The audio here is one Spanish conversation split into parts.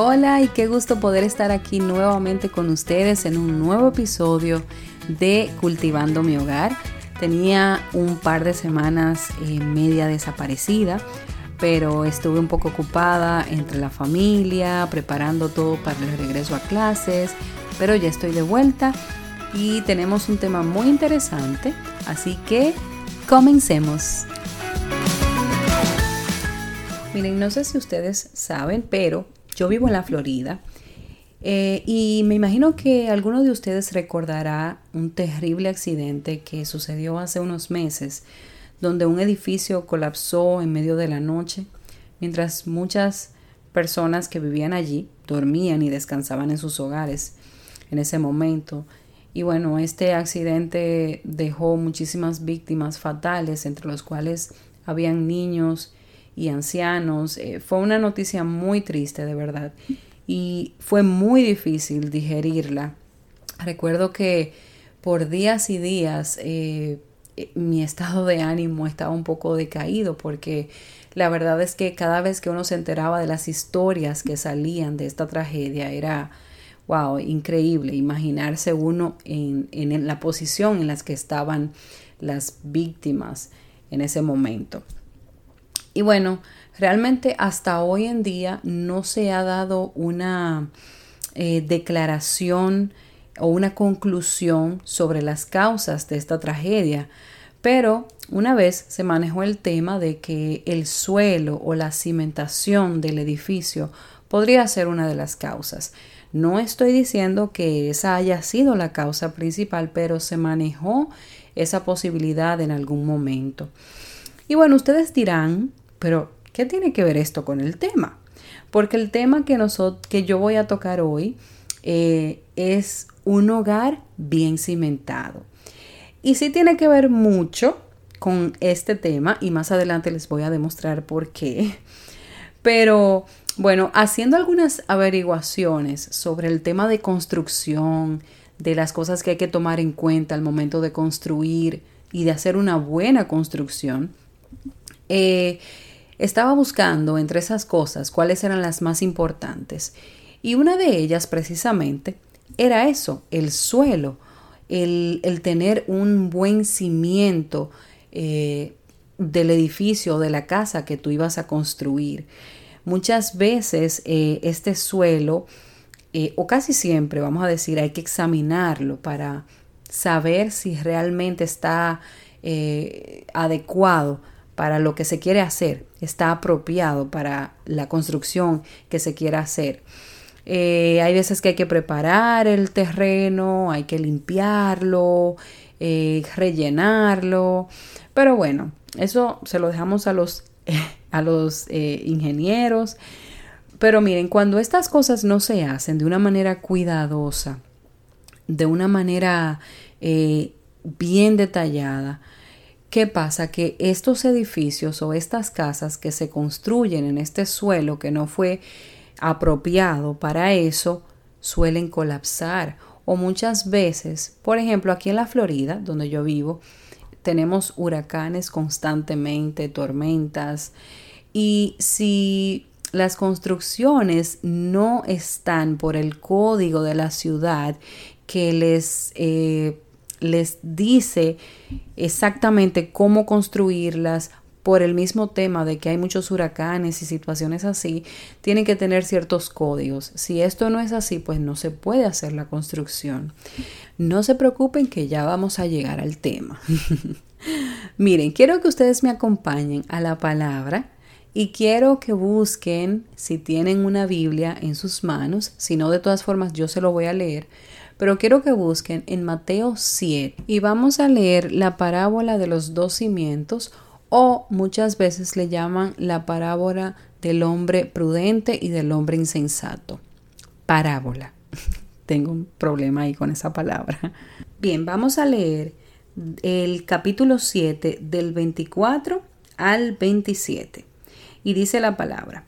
Hola y qué gusto poder estar aquí nuevamente con ustedes en un nuevo episodio de Cultivando mi hogar. Tenía un par de semanas eh, media desaparecida, pero estuve un poco ocupada entre la familia, preparando todo para el regreso a clases, pero ya estoy de vuelta y tenemos un tema muy interesante, así que comencemos. Miren, no sé si ustedes saben, pero yo vivo en la Florida eh, y me imagino que alguno de ustedes recordará un terrible accidente que sucedió hace unos meses, donde un edificio colapsó en medio de la noche, mientras muchas personas que vivían allí dormían y descansaban en sus hogares en ese momento. Y bueno, este accidente dejó muchísimas víctimas fatales, entre los cuales habían niños y ancianos. Eh, fue una noticia muy triste, de verdad. Y fue muy difícil digerirla. Recuerdo que por días y días eh, eh, mi estado de ánimo estaba un poco decaído porque la verdad es que cada vez que uno se enteraba de las historias que salían de esta tragedia era, wow, increíble imaginarse uno en, en la posición en la que estaban las víctimas en ese momento. Y bueno, realmente hasta hoy en día no se ha dado una eh, declaración o una conclusión sobre las causas de esta tragedia, pero una vez se manejó el tema de que el suelo o la cimentación del edificio podría ser una de las causas. No estoy diciendo que esa haya sido la causa principal, pero se manejó esa posibilidad en algún momento. Y bueno, ustedes dirán, pero ¿qué tiene que ver esto con el tema? Porque el tema que, que yo voy a tocar hoy eh, es un hogar bien cimentado. Y sí tiene que ver mucho con este tema y más adelante les voy a demostrar por qué. Pero bueno, haciendo algunas averiguaciones sobre el tema de construcción, de las cosas que hay que tomar en cuenta al momento de construir y de hacer una buena construcción, eh, estaba buscando entre esas cosas cuáles eran las más importantes y una de ellas precisamente era eso, el suelo, el, tener un buen cimiento eh, del edificio, de la casa que tú ibas a construir. Muchas veces eh, este suelo, eh, o casi siempre, vamos a decir, hay que examinarlo para saber si realmente está adecuado para lo que se quiere hacer, está apropiado para la construcción que se quiera hacer. Eh, hay veces que hay que preparar el terreno, hay que limpiarlo, eh, rellenarlo, pero bueno, eso se lo dejamos a los, a los eh, ingenieros. Pero miren, cuando estas cosas no se hacen de una manera cuidadosa, de una manera bien detallada, ¿Qué pasa? Que estos edificios o estas casas que se construyen en este suelo que no fue apropiado para eso, suelen colapsar. O muchas veces, por ejemplo, aquí en la Florida, donde yo vivo, tenemos huracanes constantemente, tormentas. Y si las construcciones no están por el código de la ciudad que les eh, les dice exactamente cómo construirlas por el mismo tema de que hay muchos huracanes y situaciones así, tienen que tener ciertos códigos. Si esto no es así, pues no se puede hacer la construcción. No se preocupen que ya vamos a llegar al tema. Miren, quiero que ustedes me acompañen a la palabra y quiero que busquen si tienen una Biblia en sus manos, si no de todas formas yo se lo voy a leer, pero quiero que busquen en Mateo 7 y vamos a leer la parábola de los dos cimientos o muchas veces le llaman la parábola del hombre prudente y del hombre insensato. Parábola. Tengo un problema ahí con esa palabra. Bien, vamos a leer el capítulo 7 del 24 al 27. Y dice la palabra.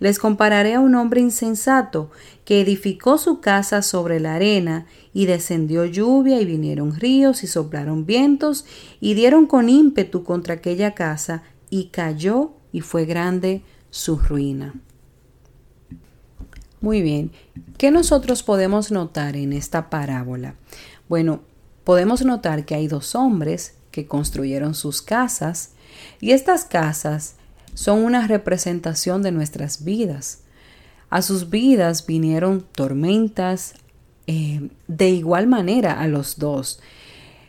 les compararé a un hombre insensato que edificó su casa sobre la arena y descendió lluvia y vinieron ríos y soplaron vientos y dieron con ímpetu contra aquella casa y cayó y fue grande su ruina. Muy bien, ¿qué nosotros podemos notar en esta parábola? Bueno, podemos notar que hay dos hombres que construyeron sus casas y estas casas son una representación de nuestras vidas. A sus vidas vinieron tormentas, eh, de igual manera a los dos.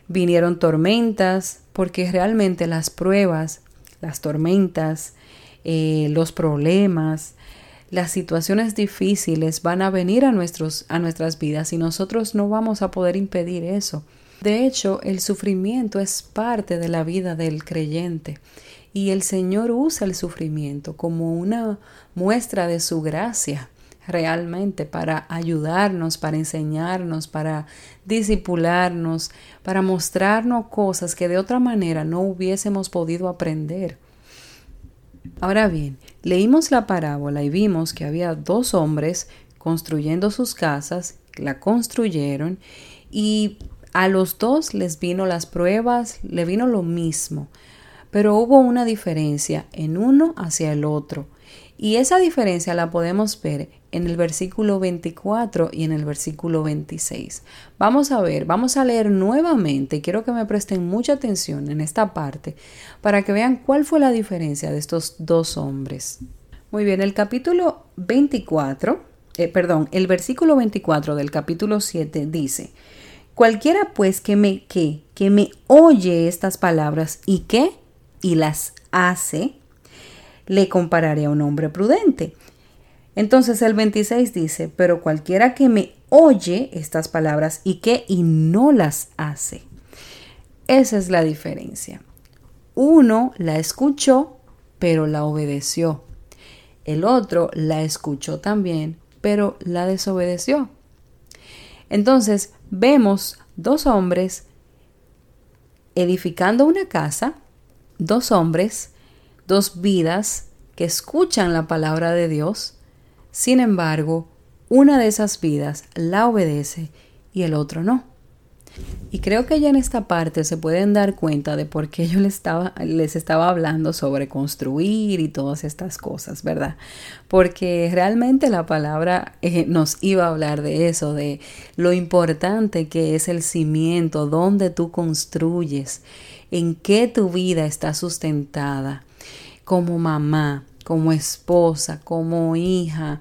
Vinieron tormentas porque realmente las pruebas, las tormentas, eh, los problemas, las situaciones difíciles van a venir a, nuestros, a nuestras vidas y nosotros no vamos a poder impedir eso. De hecho, el sufrimiento es parte de la vida del creyente y el Señor usa el sufrimiento como una muestra de su gracia realmente para ayudarnos, para enseñarnos, para disipularnos, para mostrarnos cosas que de otra manera no hubiésemos podido aprender. Ahora bien, leímos la parábola y vimos que había dos hombres construyendo sus casas, la construyeron y a los dos les vino las pruebas, le vino lo mismo, pero hubo una diferencia en uno hacia el otro. Y esa diferencia la podemos ver en el versículo 24 y en el versículo 26. Vamos a ver, vamos a leer nuevamente, quiero que me presten mucha atención en esta parte para que vean cuál fue la diferencia de estos dos hombres. Muy bien, el capítulo 24, eh, perdón, el versículo 24 del capítulo 7 dice, Cualquiera pues que me, que, que me oye estas palabras y que, y las hace, le compararé a un hombre prudente. Entonces el 26 dice, pero cualquiera que me oye estas palabras y que y no las hace. Esa es la diferencia. Uno la escuchó, pero la obedeció. El otro la escuchó también, pero la desobedeció. Entonces vemos dos hombres edificando una casa, dos hombres, dos vidas que escuchan la palabra de Dios, sin embargo, una de esas vidas la obedece y el otro no. Y creo que ya en esta parte se pueden dar cuenta de por qué yo les estaba, les estaba hablando sobre construir y todas estas cosas, ¿verdad? Porque realmente la palabra eh, nos iba a hablar de eso, de lo importante que es el cimiento, donde tú construyes, en qué tu vida está sustentada, como mamá, como esposa, como hija,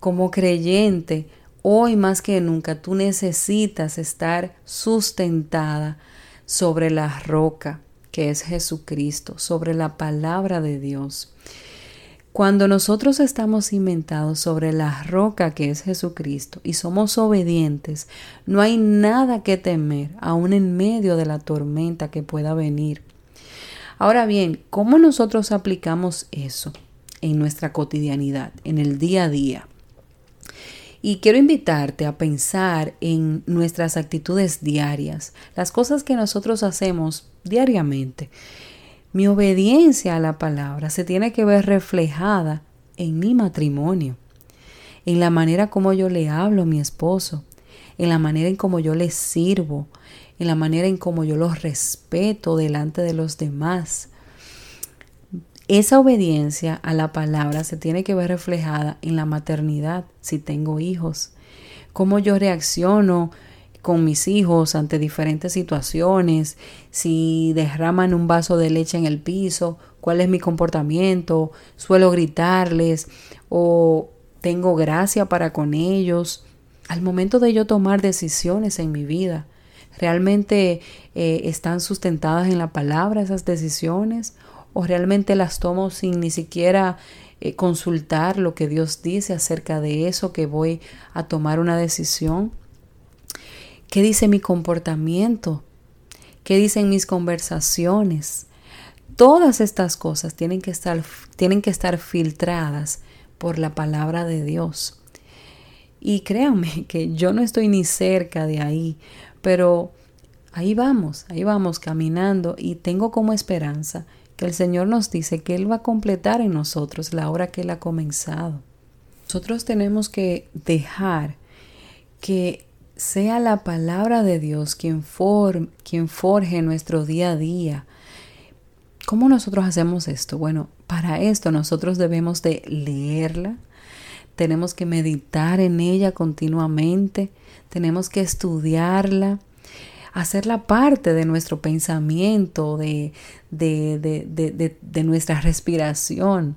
como creyente Hoy más que nunca tú necesitas estar sustentada sobre la roca que es Jesucristo, sobre la palabra de Dios. Cuando nosotros estamos cimentados sobre la roca que es Jesucristo y somos obedientes, no hay nada que temer, aun en medio de la tormenta que pueda venir. Ahora bien, ¿cómo nosotros aplicamos eso en nuestra cotidianidad, en el día a día? Y quiero invitarte a pensar en nuestras actitudes diarias, las cosas que nosotros hacemos diariamente. Mi obediencia a la palabra se tiene que ver reflejada en mi matrimonio, en la manera como yo le hablo a mi esposo, en la manera en como yo le sirvo, en la manera en como yo los respeto delante de los demás, esa obediencia a la palabra se tiene que ver reflejada en la maternidad, si tengo hijos, cómo yo reacciono con mis hijos ante diferentes situaciones, si derraman un vaso de leche en el piso, cuál es mi comportamiento, suelo gritarles o tengo gracia para con ellos. Al momento de yo tomar decisiones en mi vida, ¿realmente eh, están sustentadas en la palabra esas decisiones o realmente las tomo sin ni siquiera eh, consultar lo que Dios dice acerca de eso que voy a tomar una decisión? ¿Qué dice mi comportamiento? ¿Qué dicen mis conversaciones? Todas estas cosas tienen que estar, tienen que estar filtradas por la palabra de Dios. Y créanme que yo no estoy ni cerca de ahí, pero ahí vamos, ahí vamos caminando y tengo como esperanza que el Señor nos dice que Él va a completar en nosotros la obra que Él ha comenzado. Nosotros tenemos que dejar que sea la palabra de Dios quien, quien forje nuestro día a día. ¿Cómo nosotros hacemos esto? Bueno, para esto nosotros debemos de leerla, tenemos que meditar en ella continuamente, tenemos que estudiarla, hacerla parte de nuestro pensamiento, de, de, de, de nuestra respiración.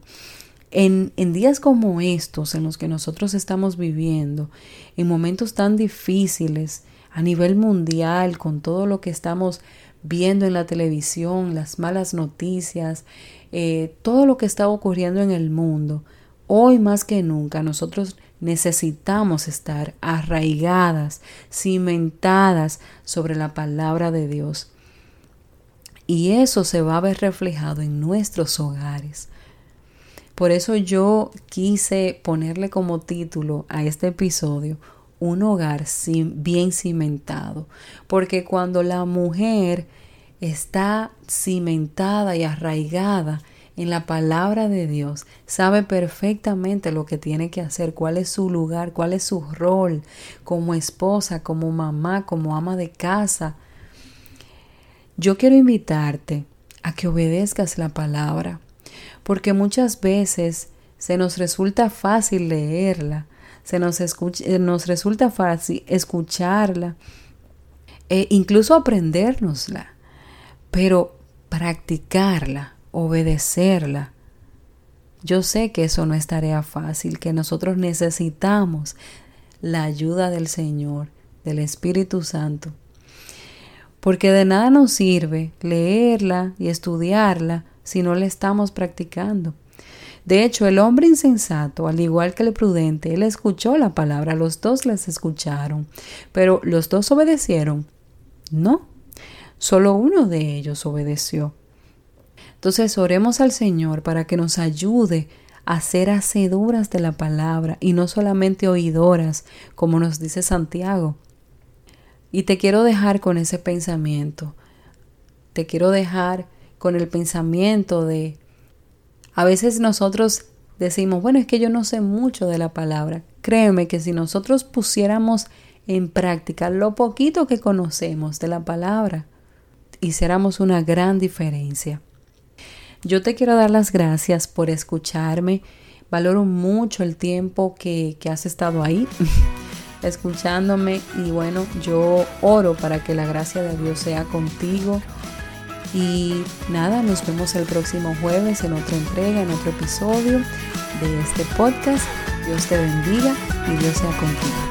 En, en, días como estos, en los que nosotros estamos viviendo, en momentos tan difíciles a nivel mundial, con todo lo que estamos viendo en la televisión, las malas noticias, eh, todo lo que está ocurriendo en el mundo, hoy más que nunca nosotros necesitamos estar arraigadas, cimentadas sobre la palabra de Dios. Y eso se va a ver reflejado en nuestros hogares. Por eso yo quise ponerle como título a este episodio un hogar bien cimentado, porque cuando la mujer está cimentada y arraigada en la palabra de Dios, sabe perfectamente lo que tiene que hacer, cuál es su lugar, cuál es su rol como esposa, como mamá, como ama de casa. Yo quiero invitarte a que obedezcas la palabra, porque muchas veces se nos resulta fácil leerla, se nos, eh, nos resulta fácil escucharla e incluso aprendérnosla, pero practicarla, obedecerla. Yo sé que eso no es tarea fácil, que nosotros necesitamos la ayuda del Señor, del Espíritu Santo. Porque de nada nos sirve leerla y estudiarla si no la estamos practicando. De hecho, el hombre insensato, al igual que el prudente, él escuchó la palabra, los dos les escucharon, pero los dos obedecieron. No, solo uno de ellos obedeció. Entonces oremos al Señor para que nos ayude a ser hacedoras de la palabra y no solamente oidoras, como nos dice Santiago. Y te quiero dejar con ese pensamiento. Te quiero dejar con el pensamiento de a veces nosotros decimos, bueno, es que yo no sé mucho de la palabra. Créeme que si nosotros pusiéramos en práctica lo poquito que conocemos de la palabra, hiciéramos una gran diferencia. Yo te quiero dar las gracias por escucharme. Valoro mucho el tiempo que, que has estado ahí escuchándome y bueno, yo oro para que la gracia de Dios sea contigo y nada, nos vemos el próximo jueves en otra entrega, en otro episodio de este podcast. Dios te bendiga y Dios sea contigo.